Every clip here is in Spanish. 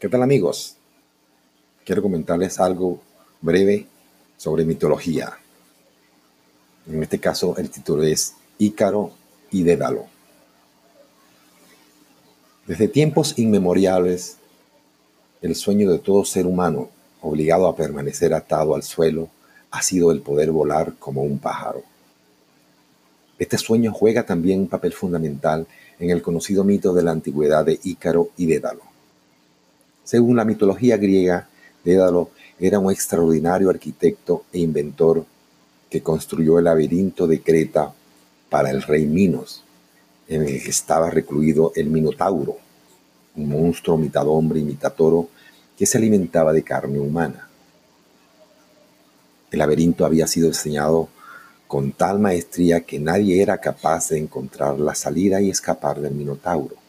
¿Qué tal amigos? Quiero comentarles algo breve sobre mitología. En este caso el título es Ícaro y Dédalo. Desde tiempos inmemoriales, el sueño de todo ser humano obligado a permanecer atado al suelo ha sido el poder volar como un pájaro. Este sueño juega también un papel fundamental en el conocido mito de la antigüedad de Ícaro y Dédalo. Según la mitología griega, Dédalo era un extraordinario arquitecto e inventor que construyó el laberinto de Creta para el rey Minos, en el que estaba recluido el Minotauro, un monstruo mitad hombre y mitad toro que se alimentaba de carne humana. El laberinto había sido diseñado con tal maestría que nadie era capaz de encontrar la salida y escapar del Minotauro.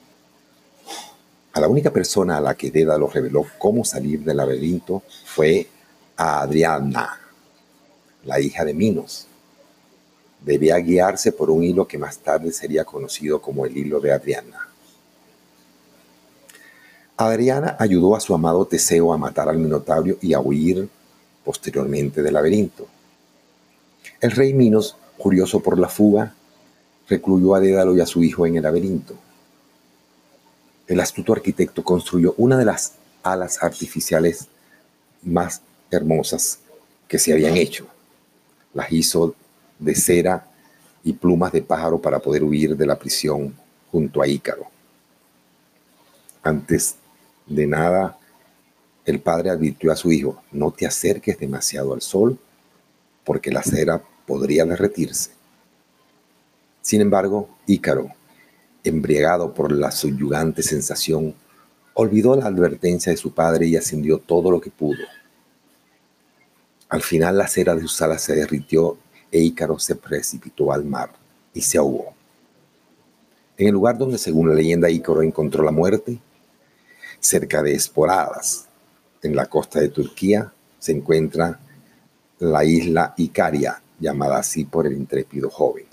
A la única persona a la que Dédalo reveló cómo salir del laberinto fue a Adriana, la hija de Minos. Debía guiarse por un hilo que más tarde sería conocido como el hilo de Adriana. Adriana ayudó a su amado Teseo a matar al Minotauro y a huir posteriormente del laberinto. El rey Minos, curioso por la fuga, recluyó a Dédalo y a su hijo en el laberinto el astuto arquitecto construyó una de las alas artificiales más hermosas que se habían hecho. Las hizo de cera y plumas de pájaro para poder huir de la prisión junto a Ícaro. Antes de nada, el padre advirtió a su hijo, no te acerques demasiado al sol porque la cera podría derretirse. Sin embargo, Ícaro, embriagado por la subyugante sensación, olvidó la advertencia de su padre y ascendió todo lo que pudo. Al final la cera de sus alas se derritió e Ícaro se precipitó al mar y se ahogó. En el lugar donde, según la leyenda, Ícaro encontró la muerte, cerca de Esporadas, en la costa de Turquía, se encuentra la isla Icaria, llamada así por el intrépido joven.